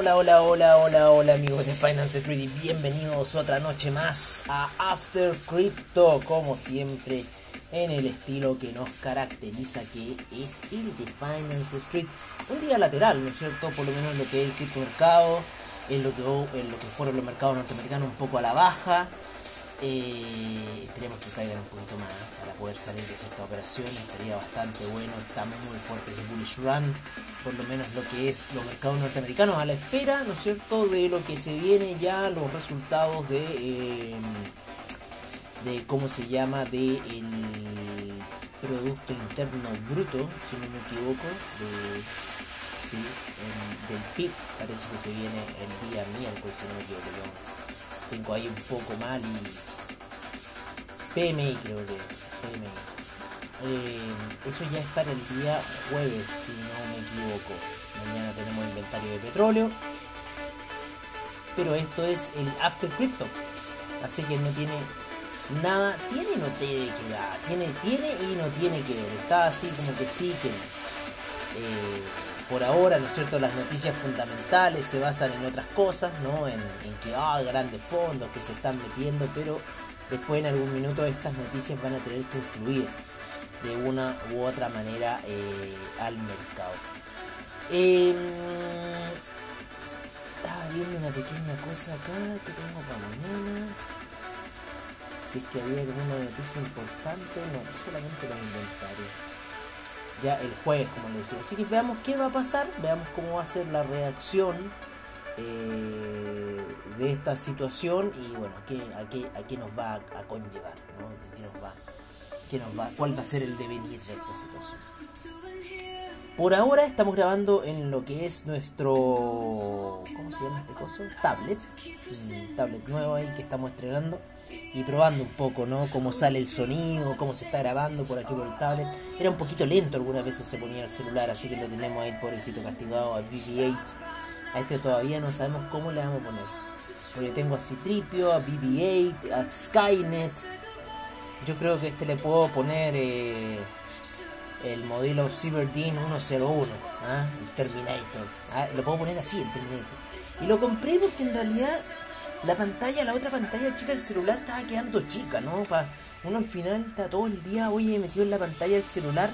Hola, hola, hola, hola, hola amigos de Finance Street y bienvenidos otra noche más a After Crypto, como siempre en el estilo que nos caracteriza que es el de Finance Street. Un día lateral, ¿no es cierto? Por lo menos en lo que es el criptomercado, en lo que, en lo que fueron los mercados norteamericanos un poco a la baja. Eh, esperemos que caigan un poquito más para poder salir de esta operación. Estaría bastante bueno. Estamos muy fuertes en Bullish Run. Por lo menos lo que es los mercados norteamericanos a la espera, ¿no es cierto?, de lo que se viene ya, los resultados de. Eh, de cómo se llama, de el Producto Interno Bruto, si no me equivoco, de, sí, del PIB, parece que se viene el día miércoles, si no me equivoco tengo ahí un poco mal y PMI creo que PMI eh, eso ya está el día jueves si no me equivoco. Mañana tenemos inventario de petróleo. Pero esto es el after crypto. Así que no tiene nada tiene no tiene que dar tiene tiene y no tiene que ver. Está así como que sí que eh, por ahora, ¿no es cierto? Las noticias fundamentales se basan en otras cosas, ¿no? En, que, ah, grandes fondos que se están metiendo, pero después en algún minuto estas noticias van a tener que influir de una u otra manera eh, al mercado. Em, estaba viendo una pequeña cosa acá que tengo para mañana. Si es que había alguna noticia importante, no, solamente los inventarios ya el jueves, como les decía. Así que veamos qué va a pasar, veamos cómo va a ser la reacción eh, de esta situación y bueno, qué, a, qué, a qué nos va a, conllevar, ¿no? ¿Qué nos va, qué nos va, cuál va a ser el devenir de esta situación. Por ahora estamos grabando en lo que es nuestro. ¿Cómo se llama este coso? Tablet. Un tablet nuevo ahí que estamos estrenando y probando un poco, ¿no? Cómo sale el sonido, cómo se está grabando por aquí por el tablet. Era un poquito lento, algunas veces se ponía el celular, así que lo tenemos ahí, pobrecito castigado, a BB-8. A este todavía no sabemos cómo le vamos a poner. Porque tengo a Citripio, a BB-8, a Skynet. Yo creo que este le puedo poner eh, el modelo Cyberdean 101, ¿ah? el Terminator. ¿ah? Lo puedo poner así, el Terminator. Y lo compré porque en realidad la pantalla, la otra pantalla chica del celular estaba quedando chica, ¿no? Pa, uno al final está todo el día, oye, metido en la pantalla del celular,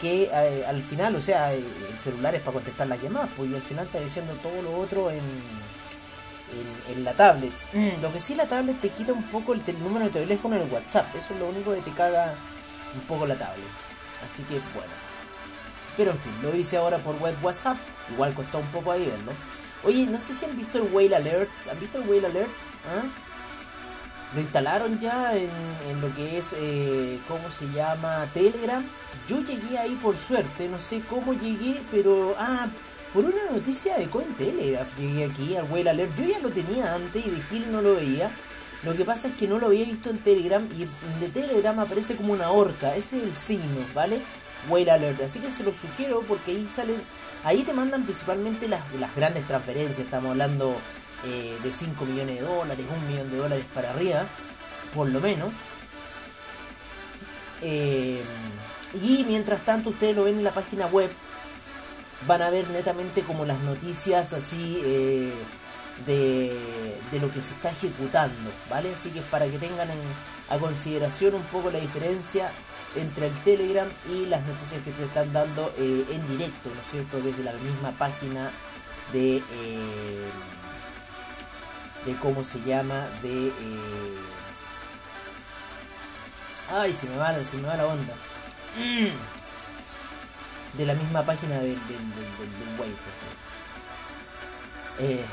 que eh, al final, o sea, el celular es para contestar las llamadas, pues y al final está diciendo todo lo otro en, en, la tablet. Mm. Lo que sí la tablet te quita un poco el, número de teléfono en el WhatsApp, eso es lo único que te caga un poco la tablet. Así que bueno. Pero en fin, lo hice ahora por web WhatsApp, igual costó un poco ahí verlo. Oye, no sé si han visto el Whale Alert. ¿Han visto el Whale Alert? ¿Ah? Lo instalaron ya en, lo que es, eh, ¿cómo se llama? Telegram. Yo llegué ahí por suerte, no sé cómo llegué, pero... Ah, por una noticia de Cointelegraph llegué aquí al Whale Alert. Yo ya lo tenía antes y de Gil no lo veía. Lo que pasa es que no lo había visto en Telegram y de Telegram aparece como una horca. Ese es el signo, ¿vale? Whale Alert. Así que se lo sugiero porque ahí salen Ahí te mandan principalmente las, grandes transferencias, estamos hablando eh, de 5 millones de dólares, 1 millón de dólares para arriba, por lo menos. Eh, y mientras tanto ustedes lo ven en la página web, van a ver netamente como las noticias así eh, de, de, lo que se está ejecutando, ¿vale? Así que es para que tengan a consideración un poco la diferencia entre el Telegram y las noticias que se están dando eh, en directo, ¿no es cierto? Desde la misma página de, eh, de cómo se llama, de... Eh, ay, se me va, se me va la onda. De la misma página del, del, del,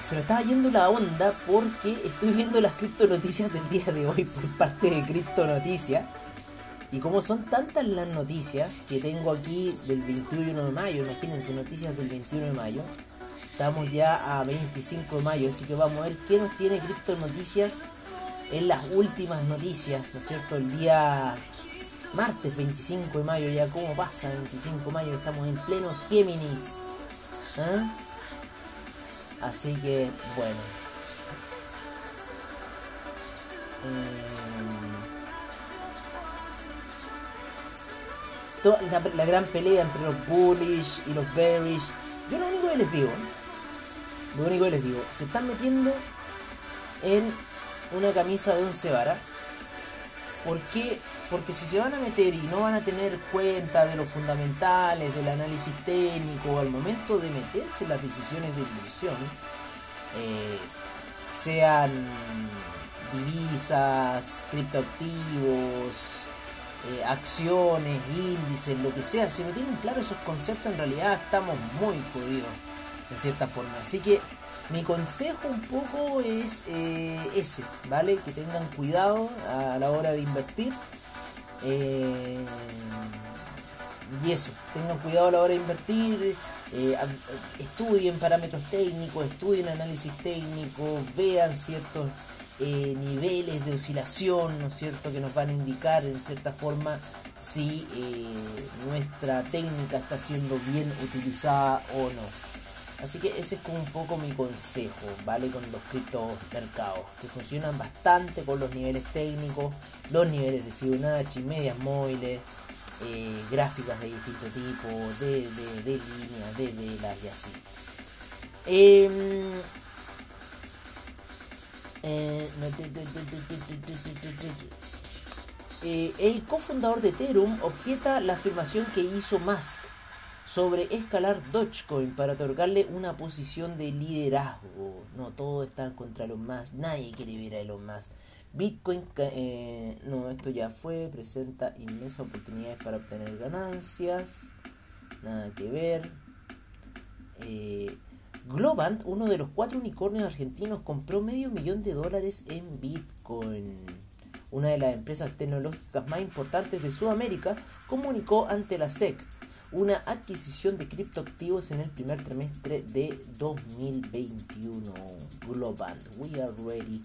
se me estaba yendo la onda porque estoy viendo las cripto noticias del día de hoy por parte de Cripto Noticias y como son tantas las noticias que tengo aquí del 21 de mayo, imagínense noticias del 21 de mayo, estamos ya a 25 de mayo, así que vamos a ver qué nos tiene Cripto Noticias en las últimas noticias, ¿no es cierto? El día martes 25 de mayo, ya cómo pasa 25 de mayo, estamos en pleno Géminis. ¿eh? Así que, bueno. Eh, la, gran pelea entre los bullish y los bearish. Yo lo único que les digo, lo único que les digo, se están metiendo en una camisa de un vara. ¿Por qué? Porque si se van a meter y no van a tener cuenta de los fundamentales, del análisis técnico, al momento de meterse en las decisiones de inversión, eh, sean divisas, criptoactivos, eh, acciones, índices, lo que sea, si no tienen claro esos conceptos, en realidad estamos muy jodidos, en cierta forma. Así que mi consejo un poco es eh, ese, ¿vale? Que tengan cuidado a la hora de invertir. Eh, y eso, tengan cuidado a la hora de invertir, estudien parámetros técnicos, estudien análisis técnico, vean ciertos eh, niveles de oscilación, ¿no es cierto?, que nos van a indicar en cierta forma si eh, nuestra técnica está siendo bien utilizada o no. Así que ese es como un poco mi consejo, ¿vale? Con los criptomercados, que funcionan bastante con los niveles técnicos, los niveles de Fibonacci, medias móviles, eh, gráficas de distinto tipo, de, líneas, de velas y así. Em, el cofundador de Ethereum objeta la afirmación que hizo Musk sobre escalar Dogecoin para otorgarle una posición de liderazgo. No, todo está contra Elon Musk, nadie quiere ver a Elon Musk. Bitcoin, eh, no, esto ya fue, presenta inmensas oportunidades para obtener ganancias. Nada que ver. Eh, Globant, uno de los cuatro unicornios argentinos, compró medio millón de dólares en Bitcoin. Una de las empresas tecnológicas más importantes de Sudamérica comunicó ante la SEC una adquisición de criptoactivos en el primer trimestre de 2021. Globant, we are ready.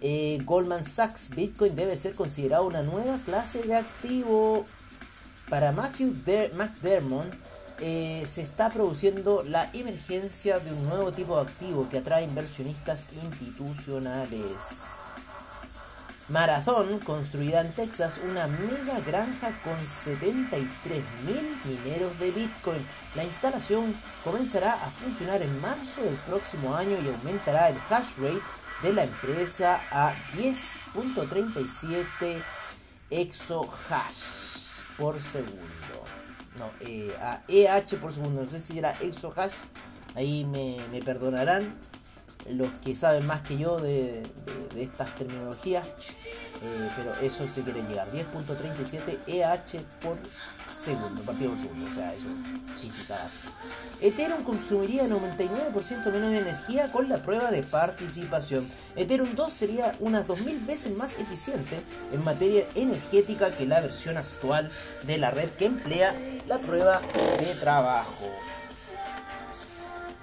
Eh, Goldman Sachs, Bitcoin debe ser considerado una nueva clase de activo. Para Matthew McDermott, eh, se está produciendo la emergencia de un nuevo tipo de activo que atrae inversionistas institucionales. Marathon, construida en Texas, una mega granja con 73.000 mineros de Bitcoin. La instalación comenzará a funcionar en marzo del próximo año y aumentará el hash rate de la empresa a 10.37 exohash por segundo no, eh, a EH por segundo, no sé si era exohash, ahí me, perdonarán los que saben más que yo de, estas terminologías, eh, pero eso se quiere llegar, 10.37 EH por segundo, partido segundo, o sea, eso Ethereum consumiría 99% menos energía con la prueba de participación. Ethereum 2 sería unas 2000 veces más eficiente en materia energética que la versión actual de la red que emplea la prueba de trabajo.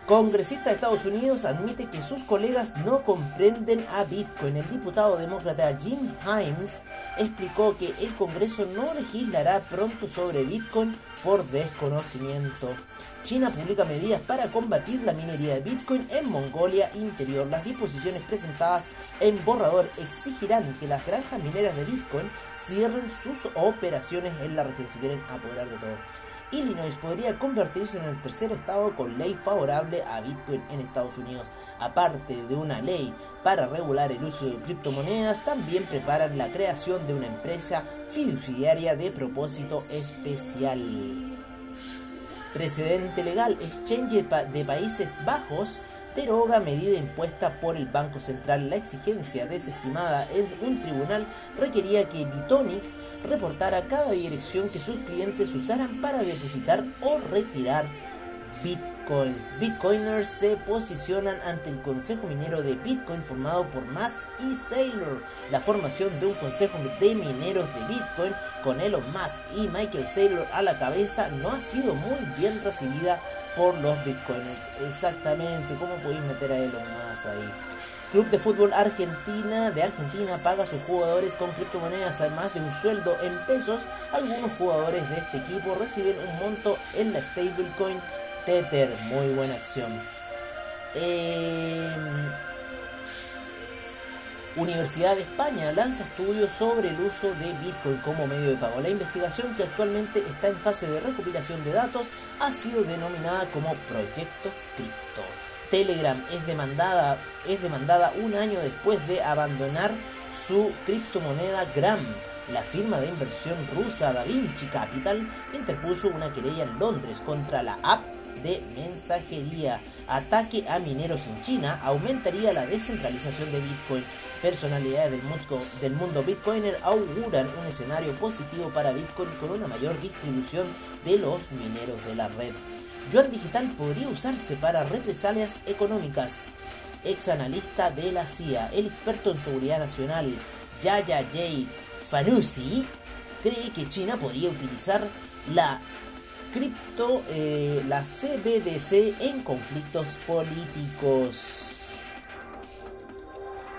Congresista de Estados Unidos admite que sus colegas no comprenden a Bitcoin. El diputado demócrata Jim Himes explicó que el Congreso no legislará pronto sobre Bitcoin por desconocimiento. China publica medidas para combatir la minería de Bitcoin en Mongolia Interior. Las disposiciones presentadas en borrador exigirán que las granjas mineras de Bitcoin cierren sus operaciones en la región si quieren apoderar de todo. Illinois podría convertirse en el tercer estado con ley favorable a Bitcoin en Estados Unidos. Aparte de una ley para regular el uso de criptomonedas, también preparan la creación de una empresa fiduciaria de propósito especial. Precedente legal, Exchange de Países Bajos deroga medida impuesta por el Banco Central. La exigencia desestimada en un tribunal requería que Bitonic reportara cada dirección que sus clientes usaran para depositar o retirar Bitcoiners se posicionan ante el Consejo Minero de Bitcoin formado por Musk y Saylor. La formación de un consejo de mineros de Bitcoin con Elon Musk y Michael Saylor a la cabeza no ha sido muy bien recibida por los Bitcoiners. Exactamente, ¿cómo podéis meter a Elon Musk ahí? Club de Fútbol Argentina de Argentina paga a sus jugadores con criptomonedas además de un sueldo en pesos. Algunos jugadores de este equipo reciben un monto en la stablecoin Tether. Muy buena acción. Em, Universidad de España lanza estudios sobre el uso de Bitcoin como medio de pago. La investigación que actualmente está en fase de recopilación de datos ha sido denominada como Proyecto Crypto. Telegram es demandada, es demandada un año después de abandonar su criptomoneda Gram. La firma de inversión rusa Da Vinci Capital interpuso una querella en Londres contra la app de mensajería. Ataque a mineros en China aumentaría la descentralización de Bitcoin. Personalidades del mundo, del mundo Bitcoiner auguran un escenario positivo para Bitcoin con una mayor distribución de los mineros de la red. Yuan digital podría usarse para represalias económicas. Ex analista de la CIA, el experto en seguridad nacional Yaya J. Fanusi, cree que China podría utilizar la cripto, eh, la CBDC en conflictos políticos.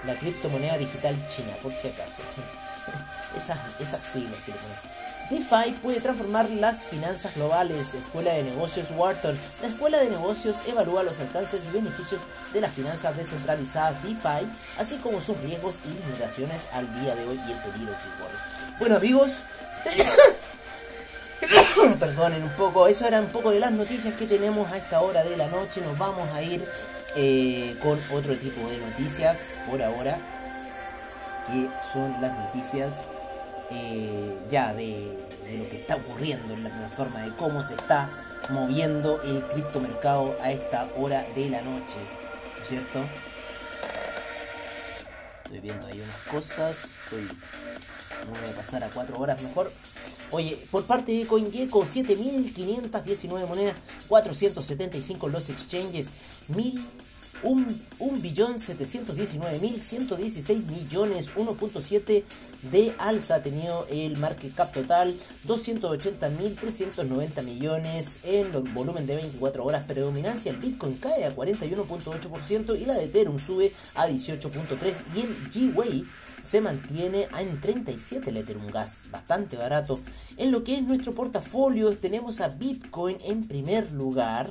La criptomoneda digital china, por si acaso. Esas, esas siglas que le DeFi puede transformar las finanzas globales. Escuela de Negocios Wharton. La Escuela de Negocios evalúa los alcances y beneficios de las finanzas descentralizadas DeFi, así como sus riesgos y limitaciones al día de hoy y el peligro que corre. Bueno amigos, perdonen un poco, eso era un poco de las noticias que tenemos a esta hora de la noche. Nos vamos a ir eh, con otro tipo de noticias por ahora, que son las noticias eh, ya de, lo que está ocurriendo en la plataforma, de cómo se está moviendo el criptomercado a esta hora de la noche, ¿no es cierto? Estoy viendo ahí unas cosas, estoy, voy a pasar a 4 horas mejor. Oye, por parte de CoinGecko, 7.519 monedas, 475 los exchanges, 1.000 1.719.116 millones, 1.7 de alza ha tenido el market cap total, 280.390 millones en volumen de 24 horas, predominancia, el Bitcoin cae a 41.8% y la de Ethereum sube a 18.3% y el G-Way se mantiene en 37 el Ethereum Gas, bastante barato. En lo que es nuestro portafolio tenemos a Bitcoin en primer lugar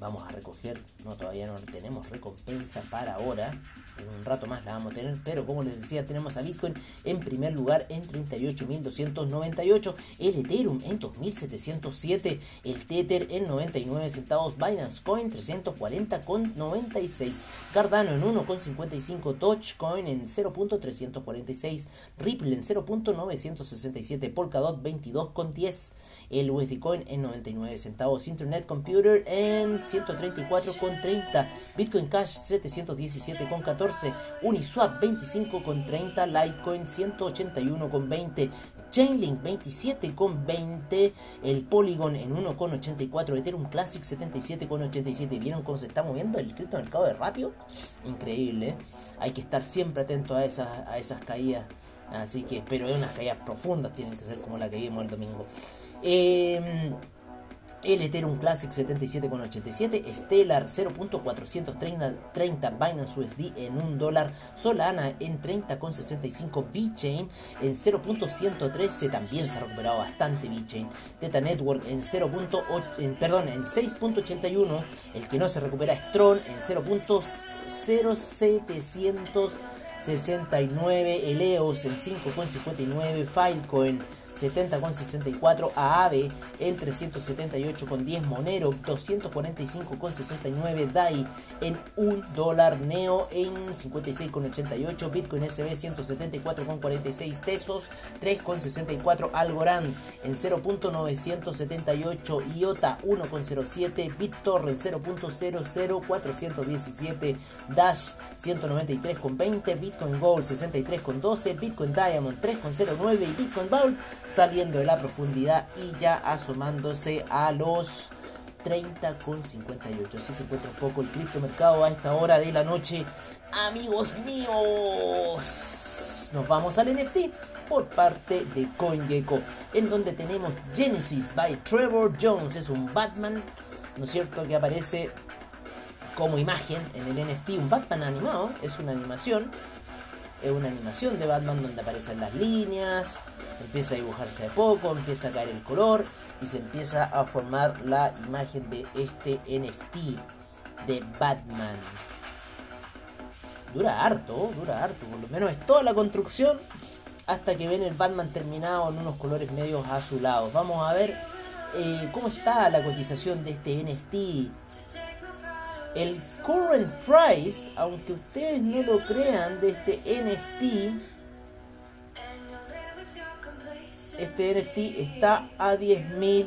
vamos a recoger, no todavía no tenemos recompensa para ahora, en un rato más la vamos a tener, pero como les decía, tenemos a Bitcoin en primer lugar en 38.298, el Ethereum en 2.707, el Tether en 99 centavos, Binance Coin 340,96, Cardano en 1,55, Dogecoin en 0.346, Ripple en 0.967, Polkadot 22,10, el USD Coin en 99 centavos, Internet Computer en 134,30, Bitcoin Cash 717,14, Uniswap 25,30, Litecoin 181,20, Chainlink 27,20, el Polygon en 1,84, Ethereum Classic 77,87. ¿Vieron cómo se está moviendo el criptomercado de rápido? Increíble, ¿eh? hay que estar siempre atento a esas, a esas caídas. Así que, pero es unas caídas profundas, tienen que ser como la que vimos el domingo. Eh, el Ethereum Classic 77,87, Stellar 0.430, Binance USD en 1 dólar, Solana en 30,65, VeChain en 0.113, también se ha recuperado bastante VeChain, Teta Network en 0.8, perdón, en 6.81, el que no se recupera es Tron en 0.0769, Eleos en 5.59, Filecoin 70,64 AAVE en 378,10 Monero 245,69 DAI en 1 dólar Neo en 56,88 Bitcoin SB 174,46 Tesos 3,64 Algorand en 0.978 IOTA 1,07 BitTorrent 0.00417 Dash 193,20 Bitcoin Gold 63,12 Bitcoin Diamond 3,09 y Bitcoin Vault saliendo de la profundidad y ya asomándose a los 30,58. Así se encuentra un poco el criptomercado a esta hora de la noche. Amigos míos, nos vamos al NFT por parte de CoinGecko, en donde tenemos Genesis by Trevor Jones. Es un Batman, ¿no es cierto?, que aparece como imagen en el NFT, un Batman animado, es una animación. Es una animación de Batman donde aparecen las líneas, empieza a dibujarse de poco, empieza a caer el color y se empieza a formar la imagen de este NFT de Batman. Dura harto, dura harto, por lo menos es toda la construcción hasta que ven el Batman terminado en unos colores medios azulados. Vamos a ver eh, cómo está la cotización de este NFT. el current price, aunque ustedes no lo crean, de este NFT, este NFT está a 10.000,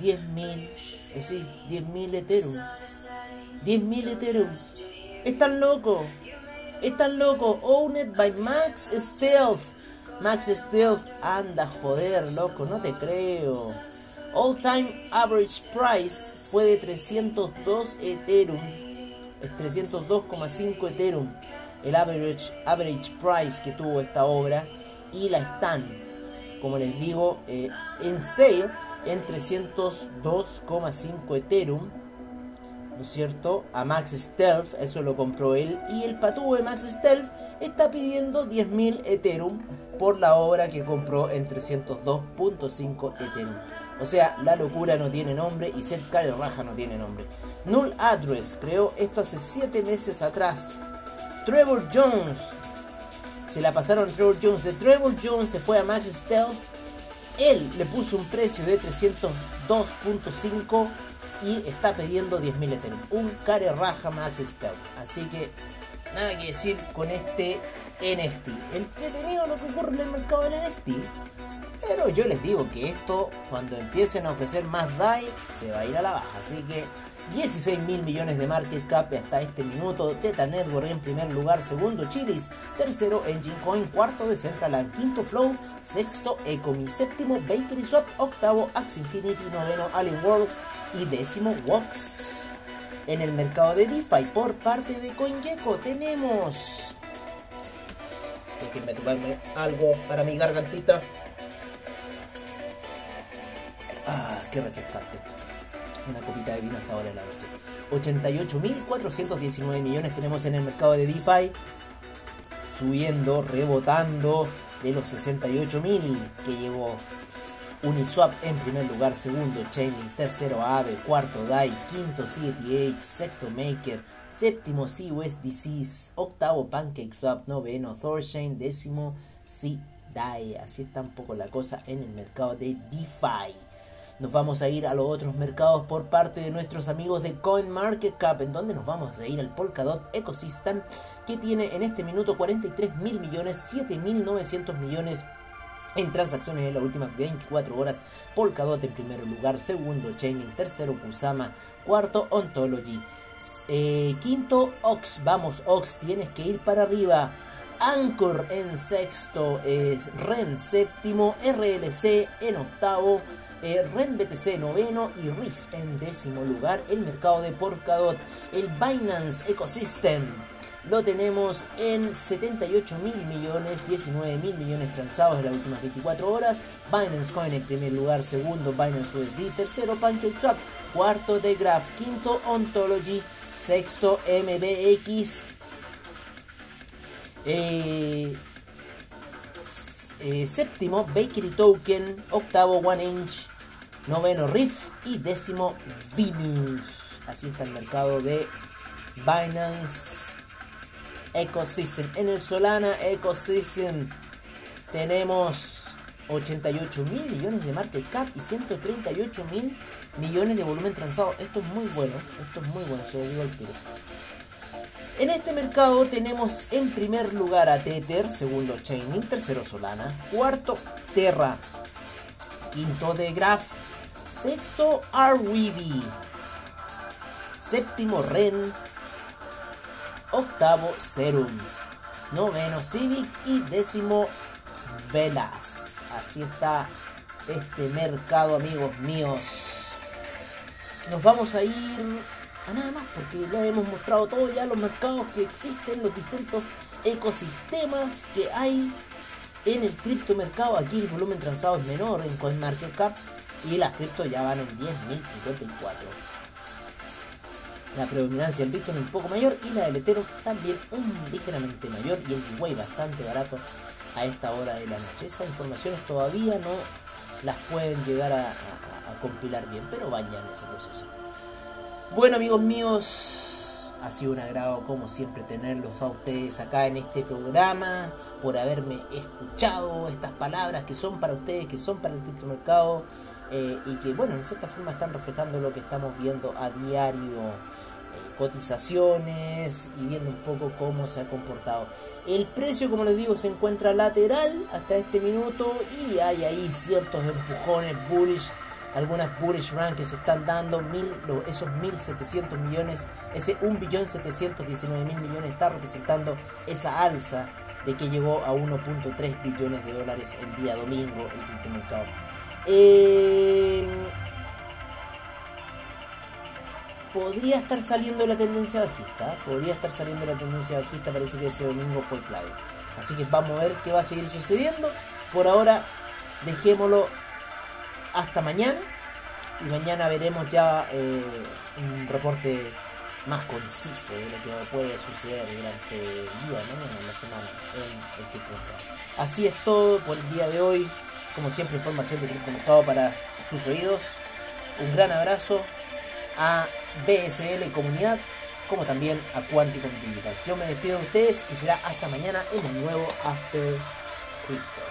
10.000, es decir, 10.000 Ethereum. 10.000 Ethereum. Están locos. Están locos. Owned by Max Stealth. Max Stealth, anda joder, loco, no te creo. All time average price fue de 302 Ethereum. Es 302,5 Ethereum. El average, average price que tuvo esta obra. Y la están, como les digo, eh, en sale en 302,5 Ethereum ¿no es cierto? A Max Stealth, eso lo compró él, y el patúo de Max Stealth está pidiendo 10.000 Ethereum por la obra que compró en 302.5 Ethereum. O sea, la locura no tiene nombre y Seth de Raja no tiene nombre. Null Address creó esto hace 7 meses atrás. Trevor Jones. Se la pasaron Trevor Jones. De Trevor Jones se fue a Max Stealth. Él le puso un precio de 302.5 y está pidiendo 10.000 Ethereum. Un care raja Max Stealth. Así que nada que decir con este NFT. Entretenido lo que ocurre en el mercado del NFT. Pero yo les digo que esto, cuando empiecen a ofrecer más DAI, se va a ir a la baja. Así que 16 mil millones de market cap hasta este minuto. Teta Network en primer lugar, segundo Chilis, tercero Engine Coin, cuarto Decentraland, quinto Flow, sexto Ecomi, séptimo Bakery Swap, octavo Axie Infinity, noveno Alien Worlds y décimo Wox. En el mercado de DeFi por parte de CoinGecko tenemos... Déjenme tomarme algo para mi gargantita. Ah, qué refrescante una copita de vino hasta ahora de la noche. 88.419 millones tenemos en el mercado de DeFi, subiendo, rebotando de los 68.000 que llegó Uniswap en primer lugar, segundo Chainlink, tercero Aave, cuarto DAI, quinto CETH, sexto Maker, séptimo CUSDC, octavo PancakeSwap, noveno Thorchain, décimo CDAI. Así está un poco la cosa en el mercado de DeFi. Nos vamos a ir a los otros mercados por parte de nuestros amigos de CoinMarketCap, en donde nos vamos a ir al Polkadot Ecosystem, que tiene en este minuto 43 mil millones, 7.900 millones en transacciones en las últimas 24 horas. Polkadot en primer lugar, segundo Chainlink, tercero Kusama, cuarto Ontology, eh, quinto Ox. Vamos Ox, tienes que ir para arriba. Anchor en sexto, Ren séptimo, RLC en octavo, eh, REN BTC noveno y RIF en décimo lugar. El mercado de Polkadot, el Binance Ecosystem. Lo tenemos en 78 mil millones, 19 mil millones transados en las últimas 24 horas. Binance Coin en primer lugar, segundo Binance USD, tercero PancakeSwap, cuarto The Graph, quinto Ontology, sexto MBX. Eh, eh, séptimo Bakery Token, octavo One Inch, noveno Riff y décimo Venus. Así está el mercado de Binance Ecosystem. En el Solana Ecosystem tenemos 88 mil millones de market cap y 138 mil millones de volumen transado. Esto es muy bueno, esto es muy bueno, se digo al tiro. En este mercado tenemos en primer lugar a Tether, segundo Chainlink, tercero Solana, cuarto Terra, quinto de Graph, Sexto, RWB. Séptimo, Ren. Octavo, Serum. Noveno, Civic. Y décimo, Velas. Así está este mercado, amigos míos. Nos vamos a ir a nada más porque ya hemos mostrado todos ya los mercados que existen, los distintos ecosistemas que hay en el criptomercado. Aquí el volumen transado es menor en CoinMarketCap y las cripto ya van en 10.054. La predominancia del Bitcoin un poco mayor y la del Ethereum también un ligeramente mayor y el Huawei bastante barato a esta hora de la noche. Esas informaciones todavía no las pueden llegar a, compilar bien, pero vayan ese proceso. Bueno amigos míos, ha sido un agrado como siempre tenerlos a ustedes acá en este programa, por haberme escuchado estas palabras que son para ustedes, que son para el criptomercado eh, y que bueno, en cierta forma están reflejando lo que estamos viendo a diario. Eh, cotizaciones y viendo un poco cómo se ha comportado. El precio, como les digo, se encuentra lateral hasta este minuto y hay ahí ciertos empujones bullish, algunas bullish run que se están dando, mil, esos 1.700 millones, ese 1.719.000 millones está representando esa alza de que llegó a 1.3 billones de dólares el día domingo el mercado. Eh, podría estar saliendo la tendencia bajista, podría estar saliendo la tendencia bajista, parece que ese domingo fue clave. Así que vamos a ver qué va a seguir sucediendo. Por ahora, dejémoslo hasta mañana. Y mañana veremos ya eh, un reporte más conciso de lo que puede suceder durante el día, ¿no? en la semana en punto. Así es todo por el día de hoy. Como siempre, información de Cripto para sus oídos. Un gran abrazo a BSL Comunidad, como también a Quanticom Digital. Yo me despido de ustedes y será hasta mañana en un nuevo After Crypto.